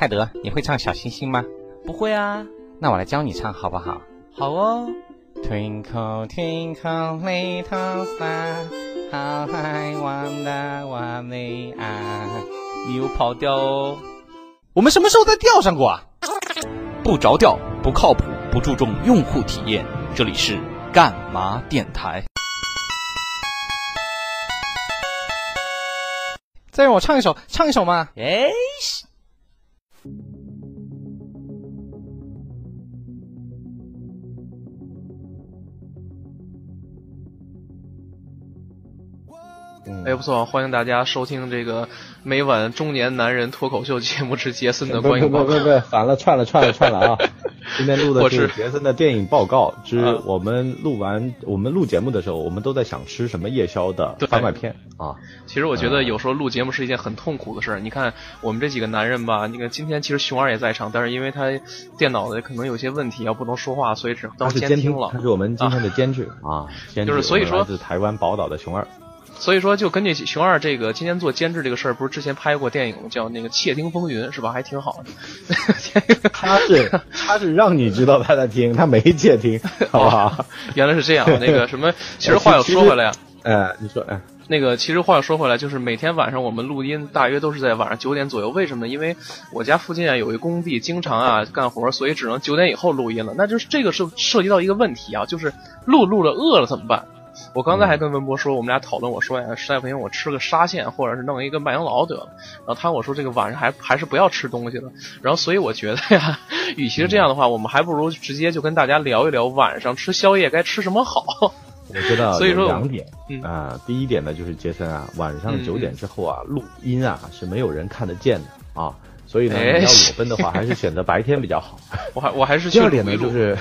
泰德，你会唱小星星吗？不会啊，那我来教你唱好不好？好哦。Twinkle twinkle little star, how I wonder what they are。你又跑调哦。我们什么时候在调上过啊？不着调，不靠谱，不注重用户体验。这里是干嘛电台？再让我唱一首，唱一首嘛。哎。哎，不错，欢迎大家收听这个每晚中年男人脱口秀节目之杰森的观影报告。不不不不，反了，串了串了串了啊！今天录的是杰森的电影报告之我们录完我们录节目的时候，我们都在想吃什么夜宵的番外篇啊。其实我觉得有时候录节目是一件很痛苦的事儿。你看我们这几个男人吧，那个今天其实熊二也在场，但是因为他电脑的可能有些问题，要不能说话，所以只能监听了。他是我们今天的监制啊，就是所以说来自台湾宝岛的熊二。所以说，就根据熊二这个今天做监制这个事儿，不是之前拍过电影叫那个《窃听风云》是吧？还挺好的。他是他是让你知道他在听，他没窃听，好不好？原来是这样。那个什么，其实话又说回来呀，哎，你说，哎，那个其实话又说回来，就是每天晚上我们录音大约都是在晚上九点左右。为什么？因为我家附近啊有一工地，经常啊干活，所以只能九点以后录音了。那就是这个是涉及到一个问题啊，就是录录了饿了怎么办？我刚才还跟文博说，我们俩讨论，我说呀，实在不行我吃个沙县，或者是弄一个麦当劳得了。然后他我说这个晚上还还是不要吃东西了。然后所以我觉得呀，与其是这样的话，我们还不如直接就跟大家聊一聊晚上吃宵夜该吃什么好。我知道，所以说两点啊，第一点呢就是杰森啊，晚上九点之后啊，录音啊是没有人看得见的啊，所以呢你要裸奔的话，还是选择白天比较好。我还我还是 第二点呢就是。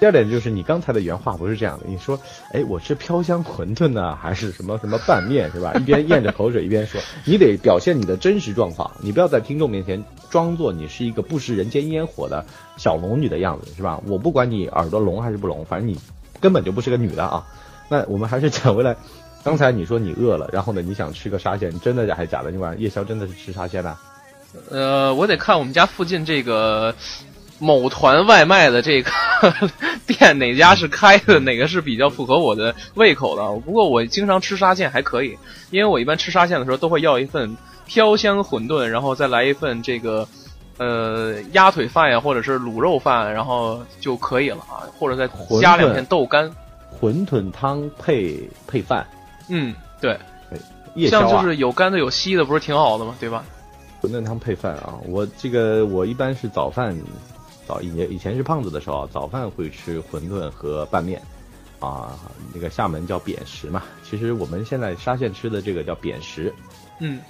第二点就是你刚才的原话不是这样的，你说，哎，我吃飘香馄饨呢，还是什么什么拌面是吧？一边咽着口水一边说，你得表现你的真实状况，你不要在听众面前装作你是一个不食人间烟火的小龙女的样子是吧？我不管你耳朵聋还是不聋，反正你根本就不是个女的啊。那我们还是讲回来，刚才你说你饿了，然后呢你想吃个沙县，真的假还是假的？你晚上夜宵真的是吃沙县的？呃，我得看我们家附近这个。某团外卖的这个 店哪家是开的？哪个是比较符合我的胃口的？不过我经常吃沙县还可以，因为我一般吃沙县的时候都会要一份飘香馄饨，然后再来一份这个呃鸭腿饭呀，或者是卤肉饭，然后就可以了啊，或者再加两片豆干。馄饨汤配配饭，嗯，对，像就是有干的有稀的，不是挺好的吗？对吧？馄饨汤配饭啊，我这个我一般是早饭。早以前以前是胖子的时候，早饭会吃馄饨和拌面，啊，那个厦门叫扁食嘛。其实我们现在沙县吃的这个叫扁食，嗯。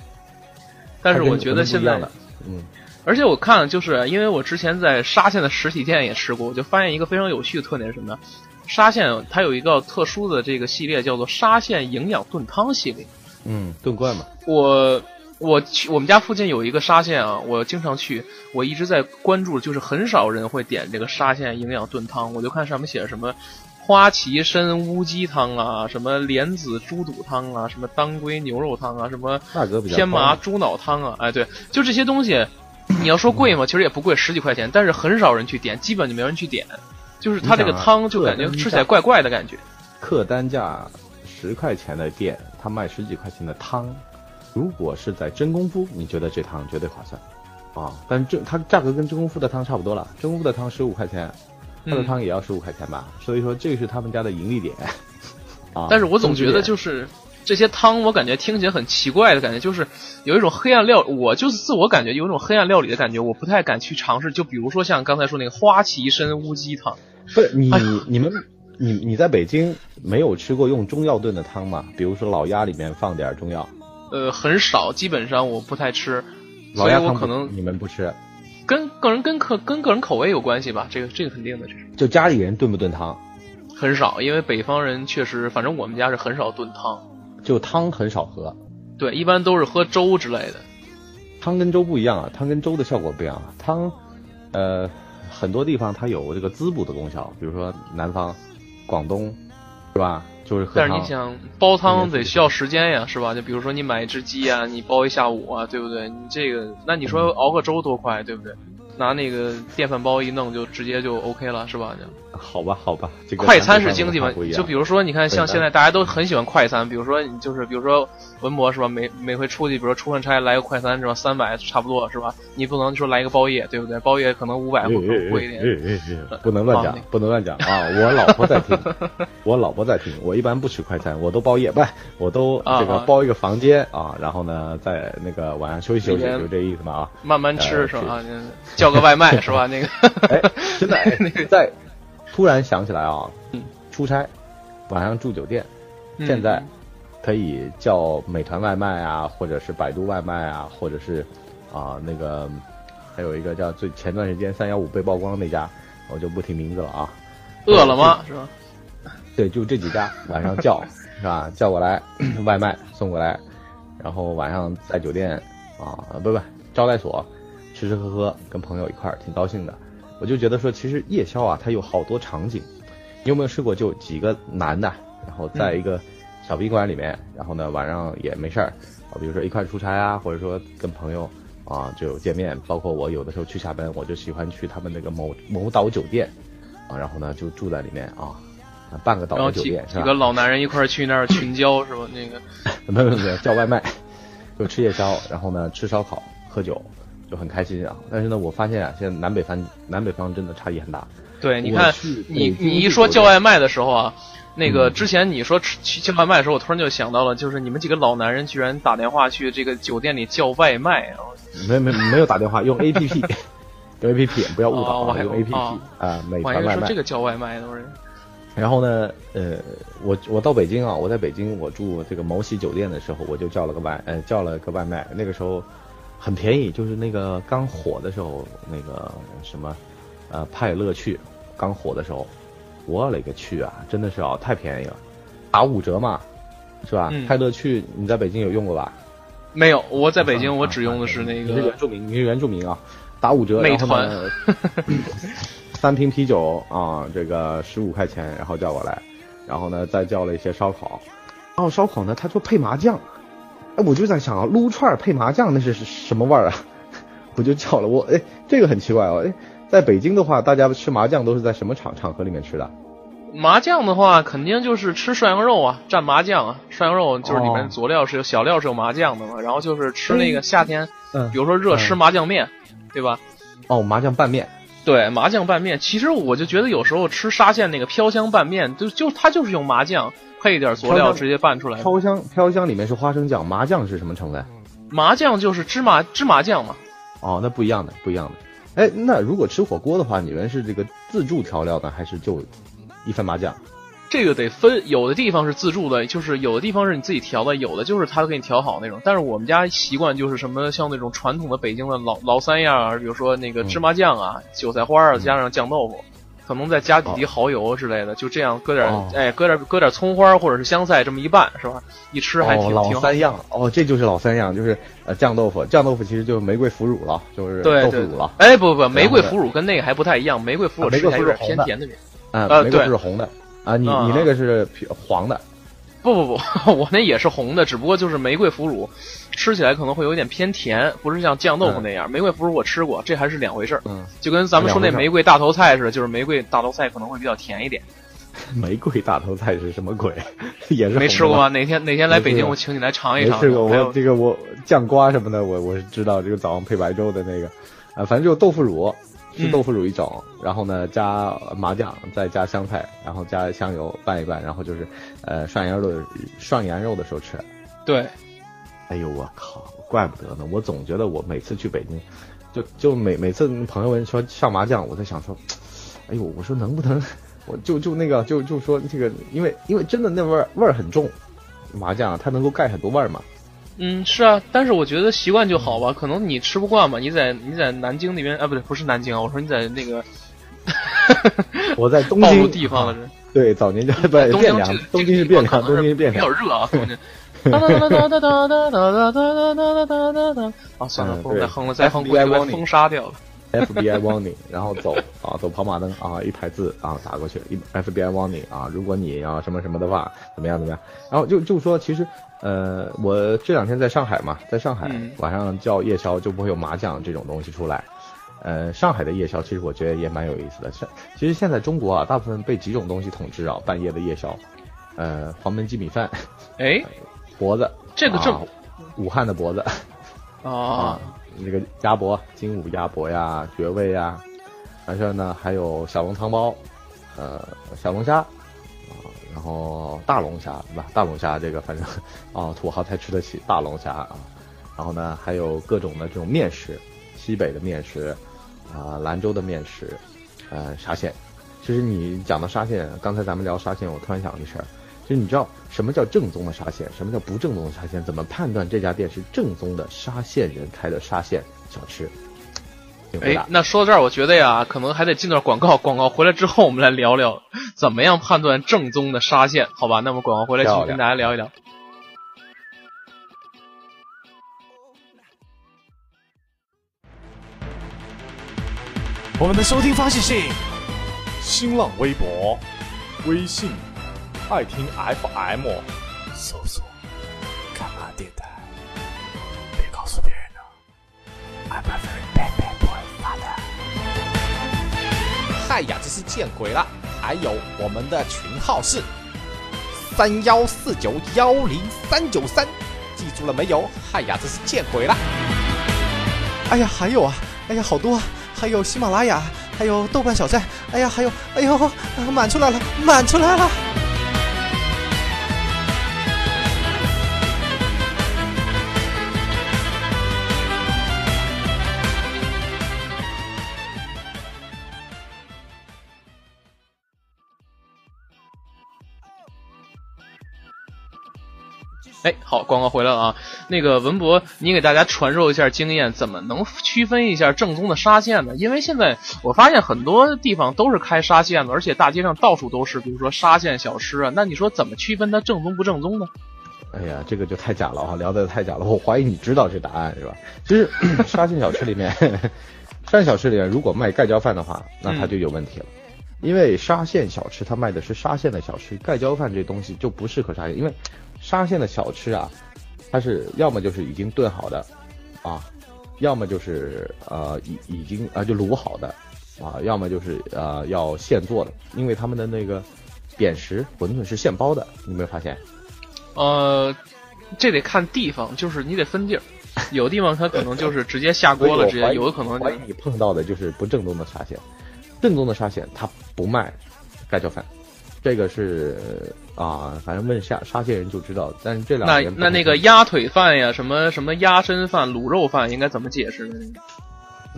但是我觉得现在，嗯。而且我看，就是因为我之前在沙县的实体店也吃过，我就发现一个非常有趣的特点是什么呢？沙县它有一个特殊的这个系列，叫做沙县营养炖汤系列。嗯，炖罐嘛。我。我去我们家附近有一个沙县啊，我经常去，我一直在关注，就是很少人会点这个沙县营养炖汤，我就看上面写着什么花旗参乌鸡汤啊，什么莲子猪肚汤啊，什么当归牛肉汤啊，什么天麻猪脑汤啊，哎，对，就这些东西，你要说贵吗？其实也不贵，十几块钱，但是很少人去点，基本就没人去点，就是它这个汤就感觉吃起来怪怪的感觉。客单价十块钱的店，他卖十几块钱的汤。如果是在真功夫，你觉得这汤绝对划算，啊，但这它价格跟真功夫的汤差不多了，真功夫的汤十五块钱，它的汤也要十五块钱吧，所以说这个是他们家的盈利点，啊，但是我总觉得就是这些汤，我感觉听起来很奇怪的感觉，就是有一种黑暗料，我就是自我感觉有一种黑暗料理的感觉，我不太敢去尝试，就比如说像刚才说那个花旗参乌鸡汤，不是你你们你你在北京没有吃过用中药炖的汤吗？比如说老鸭里面放点中药。呃，很少，基本上我不太吃，所以我可能你们不吃，跟个人跟口跟个人口味有关系吧，这个这个肯定的，这是。就家里人炖不炖汤？很少，因为北方人确实，反正我们家是很少炖汤，就汤很少喝。对，一般都是喝粥之类的。汤跟粥不一样啊，汤跟粥的效果不一样啊。汤，呃，很多地方它有这个滋补的功效，比如说南方，广东，是吧？就是喝汤。但是你想煲汤得需要时间呀，是吧？就比如说你买一只鸡啊，你煲一下午啊，对不对？你这个，那你说熬个粥多快，对不对？拿那个电饭煲一弄，就直接就 OK 了，是吧？就好吧，好吧，这个快餐是经济嘛就比如说，你看像现在大家都很喜欢快餐，比如说你就是比如说文博是吧？每每回出去，比如说出完差来个快餐是吧？三百差不多是吧？你不能说来一个包夜，对不对？包夜可能五百会更贵一点。哎哎哎不能乱讲啊，不能乱讲啊！我老婆在听，我老婆在听。我一般不吃快餐，我都包夜，不，我都这个包一个房间啊，然后呢，在那个晚上休息休息，就这意思嘛啊。慢慢吃呃是吧？那叫个外卖是吧？那个哎，真的，哎在突然想起来啊，出差晚上住酒店，嗯现在可以叫美团外卖啊，或者是百度外卖啊，或者是啊那个还有一个叫最前段时间三幺五被曝光那家，我就不提名字了啊。饿了吗是吧？对，就这几家晚上叫 是吧？叫过来 外卖送过来，然后晚上在酒店啊不不招待所吃吃喝喝，跟朋友一块儿挺高兴的。我就觉得说，其实夜宵啊，它有好多场景。你有没有试过？就几个男的，然后在一个小宾馆里面，然后呢晚上也没事儿啊，比如说一块出差啊，或者说跟朋友啊就见面。包括我有的时候去下班，我就喜欢去他们那个某某岛酒店啊，然后呢就住在里面啊，半个岛的酒店是吧？几个老男人一块儿去那儿 群交是吧？那个 没有没有叫外卖，就吃夜宵，然后呢吃烧烤、喝酒，就很开心啊。但是呢，我发现啊，现在南北方南北方真的差异很大。对，你看你你一说叫外卖的时候啊，那个嗯之前你说吃去叫外卖的时候，我突然就想到了，就是你们几个老男人居然打电话去这个酒店里叫外卖啊！没没没有打电话，用 A P P，用 A P P，不要误导我还用 A P 哦 P 啊，美团外卖。说这个叫外卖都是。然后呢，呃，我我到北京啊，我在北京我住这个某喜酒店的时候，我就叫了个外，呃，叫了个外卖，那个时候很便宜，就是那个刚火的时候，那个什么，呃，派乐趣刚火的时候，我勒个去啊，真的是啊，太便宜了，打五折嘛，是吧？嗯。派乐趣你在北京有用过吧？没有，我在北京啊我只用的是那你是个原住民，你是原住民啊，打五折，美然后 三瓶啤酒啊，这个十五块钱，然后叫过来，然后呢再叫了一些烧烤，然后烧烤呢他说配麻酱，哎，我就在想啊，撸串配麻酱那是什么味儿啊？我就叫了我哎，这个很奇怪哦，哎，在北京的话，大家吃麻酱都是在什么场场合里面吃的？麻酱的话，肯定就是吃涮羊肉啊，蘸麻酱啊。涮羊肉就是里哦面佐料是有小料是有麻酱的嘛，然后就是吃那个夏天，嗯比如说热吃麻酱面，对吧？哦，麻酱拌面，对，麻酱拌面，其实我就觉得有时候吃沙县那个飘香拌面，就就它就是用麻酱配一点佐料直接拌出来。飘香飘香里面是花生酱，麻酱是什么成分？麻酱就是芝麻芝麻酱嘛。哦，那不一样的，不一样的。哎，那如果吃火锅的话，你们是这个自助调料呢，还是就一份麻酱？这个得分，有的地方是自助的，就是有的地方是你自己调的，有的就是他给你调好那种。但是我们家习惯就是什么，像那种传统的北京的老老三样啊，比如说那个芝麻酱啊、韭菜花啊，加上酱豆腐，可能再加几滴蚝油之类的，就这样搁点，哦。哎，搁点搁点葱花或者是香菜，这么一拌是吧？一吃还挺、哦、老挺好。三样。哦，这就是老三样，就是呃酱豆腐，酱豆腐其实就是玫瑰腐乳了，就是豆腐乳了，，哎不不不，玫瑰腐乳跟那个还不太一样，玫瑰腐乳吃起来有点腐乳红的。偏甜的。啊，呃玫瑰对。腐乳红的。啊，你啊。你那个是黄的，不不不，我那也是红的，只不过就是玫瑰腐乳，吃起来可能会有点偏甜，不是像酱豆腐那样。玫瑰腐乳我吃过，这还是两回事儿。嗯，就跟咱们说那玫瑰大头菜似的，就是玫瑰大头菜可能会比较甜一点。玫瑰大头菜是什么鬼？也是没吃过吗？哪天哪天来北京，我请你来尝一尝。没吃过，我这个我酱瓜什么的，我我是知道，这个早上配白粥的那个，啊，反正就豆腐乳，是嗯豆腐乳一种，然后呢加麻酱，再加香菜，然后加香油拌一拌，然后就是呃涮羊肉涮羊肉的时候吃。对，哎呦我靠，怪不得呢！我总觉得我每次去北京，就就每每次朋友们说上麻将，我在想说，哎呦，我说能不能，我就就那个就就说这个，因为因为真的那味儿味儿很重，麻将它能够盖很多味儿嘛。嗯，是啊，但是我觉得习惯就好吧。可能你吃不惯嘛，你在你在南京那边啊，不对，不是南京啊，我说你在那个 我在东京地方对，早年就不 是东京汴梁，东京是汴梁，东京是汴比较梁。热啊，东京。哒哒哒哒哒哒哒哒哒哒哒哒哒哒。啊，算了，不能再哼了，再哼估计被封杀掉了。FBI warning，然后走啊，走跑马灯啊，一排字啊打过去，一 FBI warning 啊，如果你要什么什么的话，怎么样怎么样？然后就就说其实呃，我这两天在上海嘛，在上海、晚上叫夜宵就不会有麻将这种东西出来。呃，上海的夜宵其实我觉得也蛮有意思的。像其实现在中国啊，大部分被几种东西统治啊，半夜的夜宵，呃，黄焖鸡米饭、哎，脖子，这个正啊武汉的脖子。啊，那个鸭脖、精武鸭脖呀、绝味呀，完事儿呢还有小笼汤包，呃，小龙虾啊，然后大龙虾对吧？大龙虾这个反正啊 土豪才吃得起大龙虾啊，然后呢还有各种的这种面食，西北的面食啊，兰州的面食，呃，沙县。其实你讲到沙县，刚才咱们聊沙县，我突然想一事儿，就是你知道什么叫正宗的沙县，什么叫不正宗的沙县？怎么判断这家店是正宗的沙县人开的沙县小吃？哎，。那说到这儿，我觉得呀，可能还得进段广告。广告回来之后，我们来聊聊怎么样判断正宗的沙县，好吧？那么广告回来继续跟大家聊一聊。我们的收听方式是新浪微博、微信、爱听 FM，搜索“干嘛电台”，别告诉别人哦。I'm a very bad bad boy father。嗨呀，真是见鬼了！还有我们的群号是三幺四九幺零三九三，记住了没有？嗨呀，真是见鬼了！哎呀，还有啊，哎呀，好多啊，还有喜马拉雅，还有豆瓣小站，哎呀，还有，哎呦，啊满出来了，满出来了！哎，好，广告回来了啊。那个文博，你给大家传授一下经验，怎么能区分一下正宗的沙县呢？因为现在我发现很多地方都是开沙县的，而且大街上到处都是，比如说沙县小吃啊。那你说怎么区分它正宗不正宗呢？哎呀，这个就太假了哈，聊的太假了。我怀疑你知道这答案是吧？其实 沙县小吃里面，沙县小吃里面如果卖盖浇饭的话，那它就有问题了。因为沙县小吃它卖的是沙县的小吃，盖浇饭这东西就不适合沙县，因为沙县的小吃啊，它是要么就是已经炖好的，啊，要么就是呃已已经啊、就卤好的，啊，要么就是呃要现做的，因为他们的那个扁食馄饨是现包的，你有没有发现？呃，这得看地方，就是你得分地儿，有地方它可能就是直接下锅了，直接有的可能你碰到的就是不正宗的沙县，正宗的沙县它不卖盖浇饭，这个是啊，反正问沙沙县人就知道。但是这两那那那个鸭腿饭呀，什么什么鸭身饭、卤肉饭，应该怎么解释呢？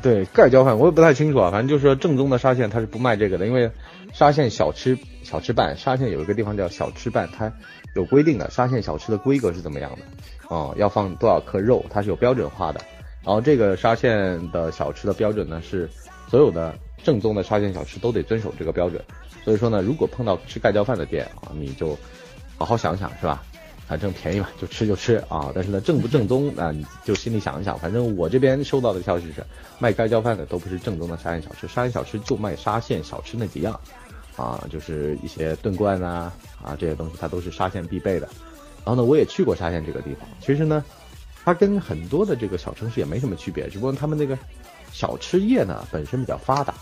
对盖浇饭我也不太清楚啊，反正就是说正宗的沙县它是不卖这个的，因为沙县小吃小吃办，沙县有一个地方叫小吃办，它有规定的沙县小吃的规格是怎么样的，哦、要放多少克肉，它是有标准化的。然后这个沙县的小吃的标准呢是所有的正宗的沙县小吃都得遵守这个标准。所以说呢，如果碰到吃盖浇饭的店啊，你就好好想想是吧？反正便宜嘛，就吃就吃啊。但是呢，正不正宗啊，你就心里想一想。反正我这边收到的消息是，卖盖浇饭的都不是正宗的沙县小吃，沙县小吃就卖沙县小吃那几样，啊，就是一些炖罐啊啊这些东西，它都是沙县必备的。然后呢，我也去过沙县这个地方，其实呢，它跟很多的这个小城市也没什么区别，只不过他们那个小吃业呢本身比较发达，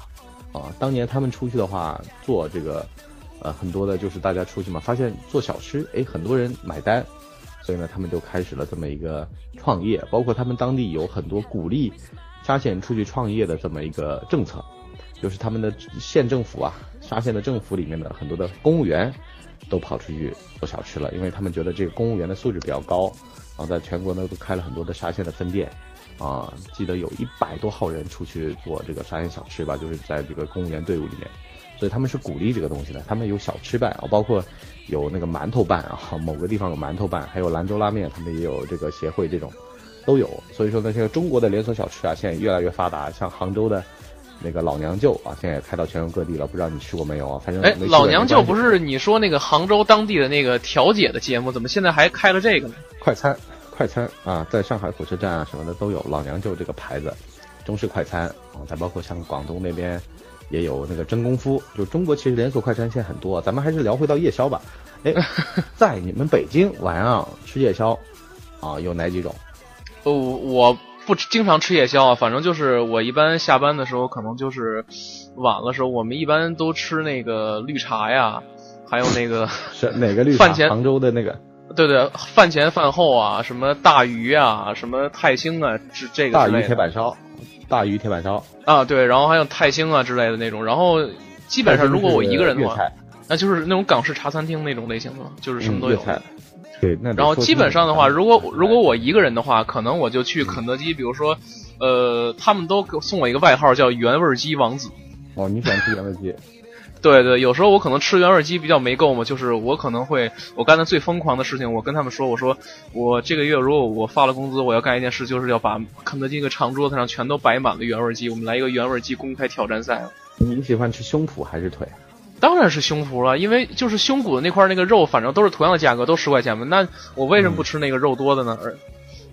啊，当年他们出去的话做这个。呃，很多的就是大家出去嘛，发现做小吃，哎，很多人买单，所以呢，他们就开始了这么一个创业，包括他们当地有很多鼓励沙县出去创业的这么一个政策，就是他们的县政府啊，沙县的政府里面的很多的公务员都跑出去做小吃了，因为他们觉得这个公务员的素质比较高，然后在全国呢都开了很多的沙县的分店，啊，记得有一百多号人出去做这个沙县小吃吧，就是在这个公务员队伍里面。所以他们是鼓励这个东西的，他们有小吃办啊，包括有那个馒头办啊，某个地方有馒头办，还有兰州拉面，他们也有这个协会，这种都有。所以说呢，现在中国的连锁小吃啊，现在越来越发达，像杭州的那个老娘舅啊，现在也开到全国各地了，不知道你去过没有啊？反正哎老娘舅不是你说那个杭州当地的那个调解的节目，怎么现在还开了这个呢？快餐，快餐啊，在上海火车站啊什么的都有老娘舅这个牌子。中式快餐啊，再包括像广东那边也有那个真功夫，就中国其实连锁快餐现在很多，咱们还是聊回到夜宵吧。哎，在你们北京晚上吃夜宵啊，有哪几种？呃，我不吃经常吃夜宵啊，反正就是我一般下班的时候，可能就是晚了时候，我们一般都吃那个绿茶呀，还有那个是哪个绿茶？饭前杭州的那个。对对，饭前饭后啊，什么大鱼啊，什么泰兴啊，这这个大鱼铁板烧，大鱼铁板烧。啊，对，然后还有泰兴啊之类的那种，然后基本上如果我一个人的话，那就是那种港式茶餐厅那种类型的，就是什么都有。嗯。对，那然后基本上的话，如果如果我一个人的话，可能我就去肯德基，比如说，呃，他们都给我送我一个外号叫原味鸡王子。哦，你喜欢吃原味鸡？对对，有时候我可能吃原味鸡比较没够嘛，就是我可能会我干的最疯狂的事情，我跟他们说，我说我这个月如果我发了工资，我要干一件事，就是要把肯德基一个长桌子上全都摆满了原味鸡，我们来一个原味鸡公开挑战赛。你喜欢吃胸脯还是腿？当然是胸脯了，因为就是胸骨的那块那个肉，反正都是同样的价格，都十块钱嘛。那我为什么不吃那个肉多的呢？而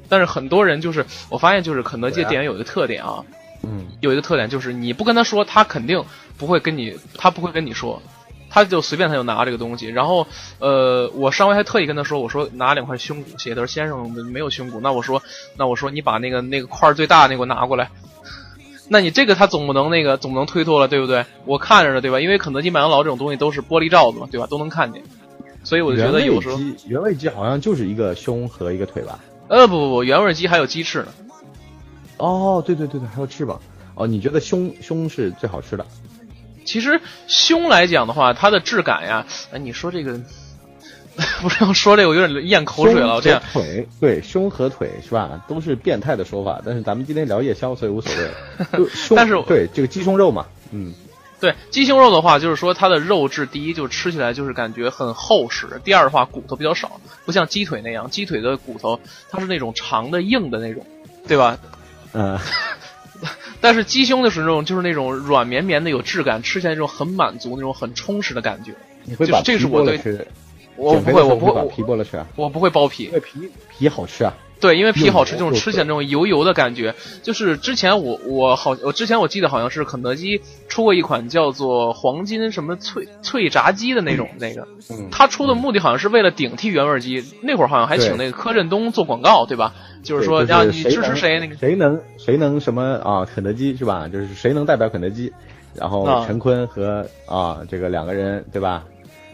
但是很多人就是我发现，就是肯德基店员有一个特点啊，嗯，有一个特点就是你不跟他说，他肯定不会跟你，他不会跟你说，他就随便他就拿这个东西。然后呃，我上回还特意跟他说，我说拿两块胸骨去，他说先生没有胸骨，那我说那我说你把那个那个块儿最大的那个给我拿过来。那你这个他总不能那个总不能推脱了，对不对？我看着呢，对吧？因为肯德基、麦当劳这种东西都是玻璃罩子嘛，对吧？都能看见，所以我就觉得有时候，原味鸡原味鸡好像就是一个胸和一个腿吧？呃，不不不，原味鸡还有鸡翅呢。哦，对对对对，还有翅膀。哦，你觉得胸胸是最好吃的？其实胸来讲的话，它的质感呀，哎，你说这个，不是要说这个，我有点咽口水了。胸这样腿对胸和腿是吧？都是变态的说法，但是咱们今天聊夜宵，所以无所谓了。胸但是对这个鸡胸肉嘛，嗯，对鸡胸肉的话，就是说它的肉质，第一就是吃起来就是感觉很厚实，第二的话骨头比较少，不像鸡腿那样，鸡腿的骨头它是那种长的硬的那种，对吧？呃，但是鸡胸的是那种就是那种软绵绵的有质感，吃起来那种很满足、那种很充实的感觉。你会把就是这是我对？我不会，我不会，把我皮剥了吃啊？我不会剥皮皮皮好吃啊。对，因为皮好吃，这种吃起来那种油油的感觉，就是之前我我好，我之前我记得好像是肯德基出过一款叫做黄金什么脆脆炸鸡的那种那个，嗯，他出的目的好像是为了顶替原味鸡，那会儿好像还请那个柯震东做广告，对吧？就是说对让你支持谁那个，谁能谁能什么啊？肯德基是吧？就是谁能代表肯德基？然后啊陈坤和啊这个两个人对吧？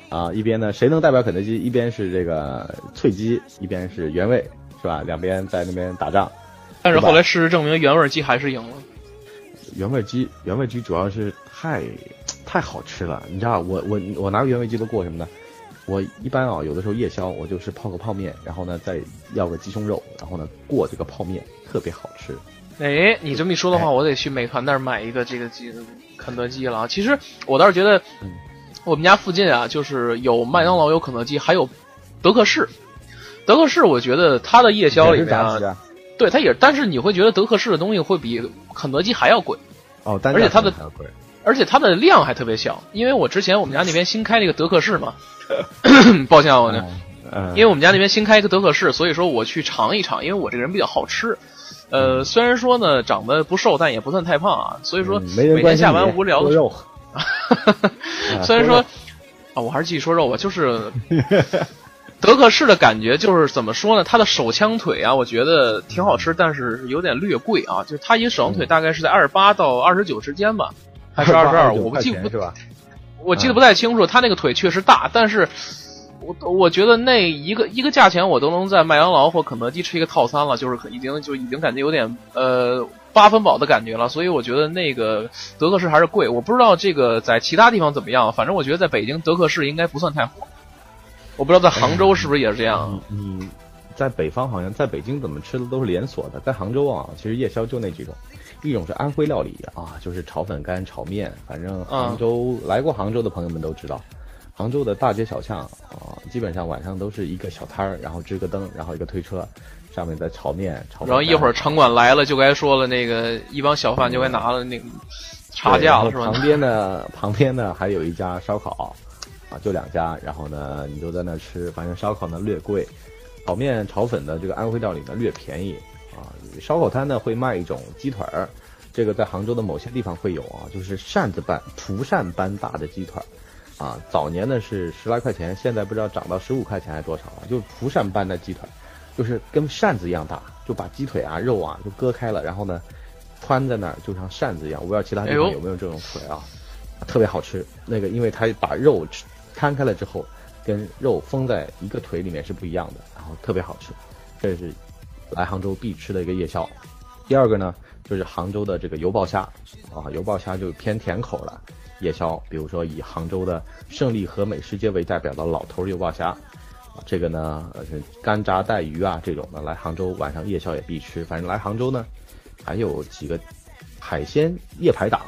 啊一边呢谁能代表肯德基？一边是这个脆鸡，一边是原味是吧？两边在那边打仗。但是后来事实证明原味鸡还是赢了。原味鸡，原味鸡主要是太太好吃了，你知道我我我拿原味鸡都过什么呢？我一般啊，有的时候夜宵我就是泡个泡面，然后呢再要个鸡胸肉，然后呢过这个泡面，特别好吃。哎，你这么一说的话，我得去美团那儿买一个这个鸡肯德基了啊。其实我倒是觉得嗯，我们家附近啊，就是有麦当劳、有肯德基，还有德克士。德克士，我觉得它的夜宵里啊，啊？对它也，但是你会觉得德克士的东西会比肯德基还要贵，哦，单而且它的。而且它的量还特别小。因为我之前我们家那边新开了一个德克士嘛，抱歉啊，我呢，嗯，因为我们家那边新开一个德克士，所以说我去尝一尝，因为我这个人比较好吃。呃，虽然说呢长得不瘦，但也不算太胖啊，所以说每天下班无聊的时肉。啊虽然说啊，我还是继续说肉吧，就是 德克士的感觉就是怎么说呢？它的手枪腿啊，我觉得挺好吃，但是有点略贵啊。就是它一个手枪腿大概是在二十八到二十九之间吧，还是二十二？29我不记不是吧？我记得不太清楚，他那个腿确实大，但是我我觉得那一个一个价钱我都能在麦当劳或肯德基吃一个套餐了，就是可已经就已经感觉有点呃八分饱的感觉了，所以我觉得那个德克士还是贵。我不知道这个在其他地方怎么样，反正我觉得在北京德克士应该不算太火。我不知道在杭州是不是也是这样。你你在北方好像在北京怎么吃的都是连锁的，在杭州啊，其实夜宵就那几种，一种是安徽料理啊，就是炒粉干、炒面，反正杭州、来过杭州的朋友们都知道，杭州的大街小巷啊，基本上晚上都是一个小摊儿，然后支个灯，然后一个推车，上面在炒面、炒。然后一会儿城管来了就该说了，那个一帮小贩就该拿了那个差价了，是吧？旁边的，旁边呢还有一家烧烤，啊，就两家，然后呢，你就在那吃，反正烧烤呢略贵，炒面、炒粉的这个安徽料理呢略便宜啊。烧烤摊呢会卖一种鸡腿儿，这个在杭州的某些地方会有啊，就是扇子般、蒲扇般大的鸡腿儿，啊，早年呢是十来块钱，现在不知道涨到十五块钱还是多少了，就是蒲扇般的鸡腿，就是跟扇子一样大，就把鸡腿啊、肉啊就割开了，然后呢穿在那儿，就像扇子一样。我不知道其他地方有没有这种腿啊，特别好吃。那个因为它把肉吃摊开了之后，跟肉封在一个腿里面是不一样的，然后特别好吃。这是来杭州必吃的一个夜宵。第二个呢，就是杭州的这个油爆虾啊，油爆虾就偏甜口了。夜宵，比如说以杭州的胜利和美食街为代表的老头油爆虾，啊，这个呢，呃，干炸带鱼啊这种的，来杭州晚上夜宵也必吃。反正来杭州呢，还有几个海鲜夜排档，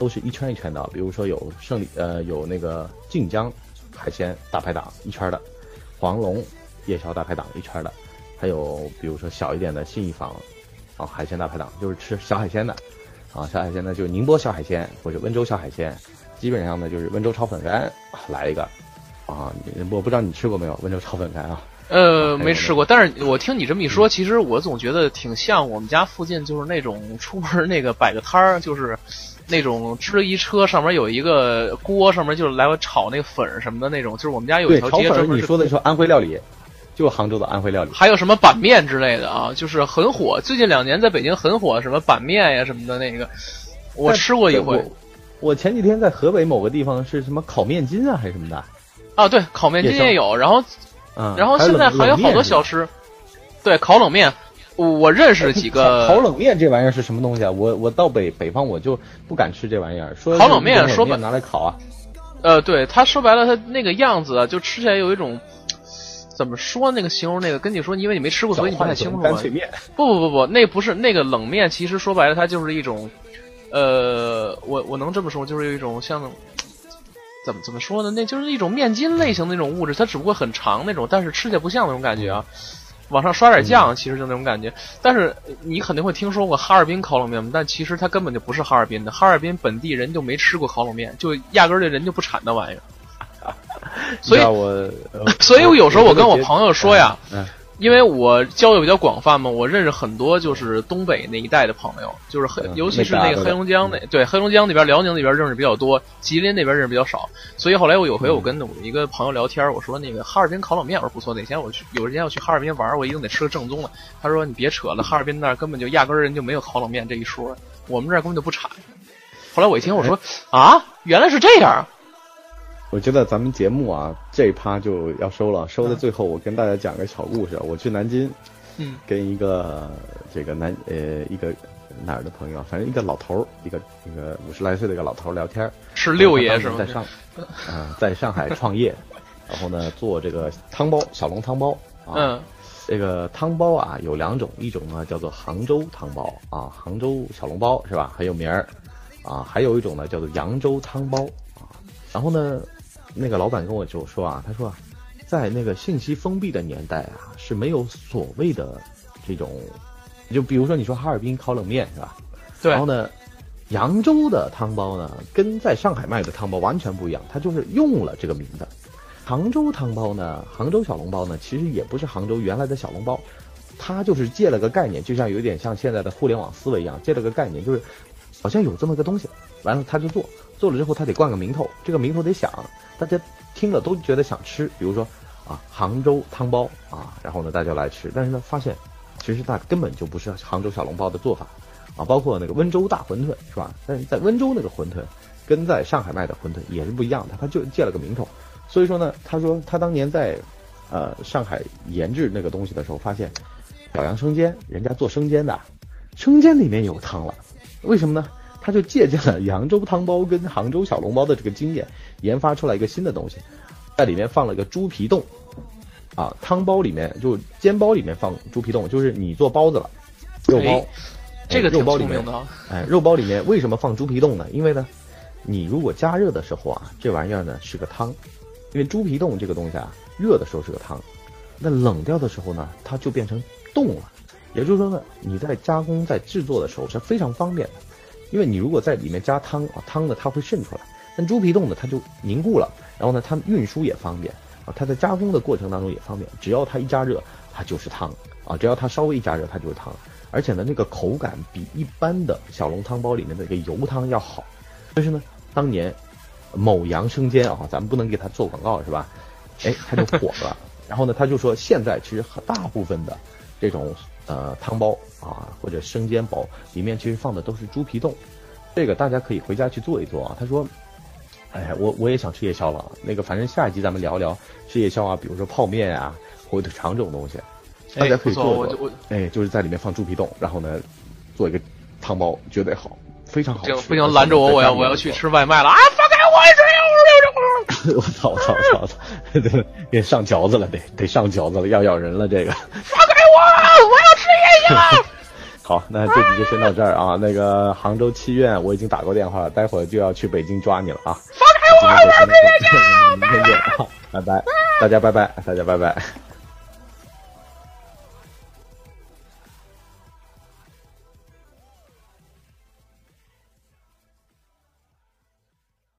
都是一圈一圈的。比如说有胜利，呃，有那个晋江海鲜大排档一圈的，黄龙夜宵大排档一圈的，还有比如说小一点的信义坊啊海鲜大排档，就是吃小海鲜的，啊小海鲜呢就是宁波小海鲜或者温州小海鲜，基本上呢就是温州炒粉干来一个，啊我不知道你吃过没有温州炒粉干啊？呃，没吃过，但是我听你这么一说，其实我总觉得挺像我们家附近就是那种 出门那个摆个摊儿，就是那种吃一车上面有一个锅，上面就是来回炒那个粉什么的那种，就是我们家有一条街专门是你说的是安徽料理，就是杭州的安徽料理。还有什么板面之类的啊，就是很火。最近两年在北京很火，什么板面呀什么的那个，我吃过一回我。前几天在河北某个地方是什么烤面筋啊，还是什么的？啊，对，烤面筋也有，然后嗯，然后现在还有好多小吃。对，烤冷面，我我认识几个 烤冷面这玩意儿是什么东西啊？我我到北北方我就不敢吃这玩意儿。说烤冷面说白拿来烤啊，呃，对，他说白了，他那个样子啊，就吃起来有一种怎么说那个形容那个，跟你说，因为你没吃过，所以你不太清楚。干脆面。不不不不，那不是那个冷面，其实说白了，它就是一种，呃，我我能这么说，就是有一种像怎么怎么说呢？那就是一种面筋类型的那种物质，它只不过很长那种，但是吃起来不像那种感觉啊。往上刷点酱，其实就那种感觉。但是你肯定会听说过哈尔滨烤冷面，但其实它根本就不是哈尔滨的，哈尔滨本地人就没吃过烤冷面，就压根儿这人就不产那玩意儿。所以所以我有时候我跟我朋友说呀，嗯，因为我交友比较广泛嘛，我认识很多就是东北那一带的朋友，就是黑，嗯尤其是那个黑龙江那，对黑龙江那边、辽宁那边认识比较多，吉林那边认识比较少。所以后来我有回我跟我一个朋友聊天，我说那个哈尔滨烤冷面，我说不错，哪天我去有时间要去哈尔滨玩，我一定得吃个正宗的。他说你别扯了，哈尔滨那儿根本就压根儿人就没有烤冷面这一说，我们这儿根本就不产。后来我一听，我说啊，原来是这样。我觉得咱们节目啊这一趴就要收了，收的最后我跟大家讲个小故事。我去南京，嗯，跟一个这个南呃一个哪儿的朋友，反正一个老头儿，一个一个五十来岁的一个老头儿聊天儿，是六爷是吗？在上啊、在上海创业，然后呢做这个汤包小笼汤包啊，嗯这个汤包啊有两种，一种呢叫做杭州汤包啊，杭州小笼包是吧？很有名儿啊，还有一种呢叫做扬州汤包啊。然后呢，那个老板跟我就说啊，他说啊，在那个信息封闭的年代啊，是没有所谓的这种，就比如说你说哈尔滨烤冷面是吧？对然后呢，扬州的汤包呢，跟在上海卖的汤包完全不一样，它就是用了这个名字。杭州汤包呢，杭州小笼包呢，其实也不是杭州原来的小笼包，它就是借了个概念，就像有点像现在的互联网思维一样，借了个概念，就是好像有这么个东西，完了他就做，做了之后他得冠个名头，这个名头得响，大家听了都觉得想吃，比如说啊杭州汤包啊，然后呢大家来吃，但是呢发现其实它根本就不是杭州小笼包的做法啊，包括那个温州大馄饨是吧？但是在温州那个馄饨跟在上海卖的馄饨也是不一样的，他就借了个名头。所以说呢，他说他当年在呃上海研制那个东西的时候，发现表扬生煎，人家做生煎的，生煎里面有汤了，为什么呢？他就借鉴了扬州汤包跟杭州小笼包的这个经验，研发出来一个新的东西，在里面放了一个猪皮冻，啊，汤包里面就煎包里面放猪皮冻，就是你做包子了，肉包，哎这个肉包里面。哎，肉包里面为什么放猪皮冻呢？因为呢，你如果加热的时候啊，这玩意儿呢是个汤，因为猪皮冻这个东西啊，热的时候是个汤，那冷掉的时候呢，它就变成冻了。也就是说呢，你在加工在制作的时候是非常方便的，因为你如果在里面加汤啊，汤呢它会渗出来，但猪皮冻呢它就凝固了，然后呢它运输也方便啊，它在加工的过程当中也方便，只要它一加热，它就是汤啊，只要它稍微一加热，它就是汤。而且呢，那个口感比一般的小笼汤包里面的那个油汤要好。但是呢，当年某羊生煎啊，咱们不能给他做广告是吧？哎，他就火了。然后呢，他就说现在其实很大部分的这种呃汤包啊或者生煎包里面其实放的都是猪皮冻，这个大家可以回家去做一做啊。他说，哎，我我也想吃夜宵了。那个反正下一集咱们聊聊吃夜宵啊，比如说泡面啊、火腿肠这种东西，大家可以做一做。我就哎，就是在里面放猪皮冻，然后呢做一个汤包，绝对好，非常好吃。不行，拦着我，我要我要去吃外卖了啊！放开我！我操我操我操！这给 上嚼子了，得得上嚼子了，要咬人了这个。放开我！我。好，那这集就先到这儿啊。那个杭州七院我已经打过电话了，待会儿就要去北京抓你了啊。放开我！我要吃夜宵。明天见啊，拜拜，大家拜拜，大家拜拜。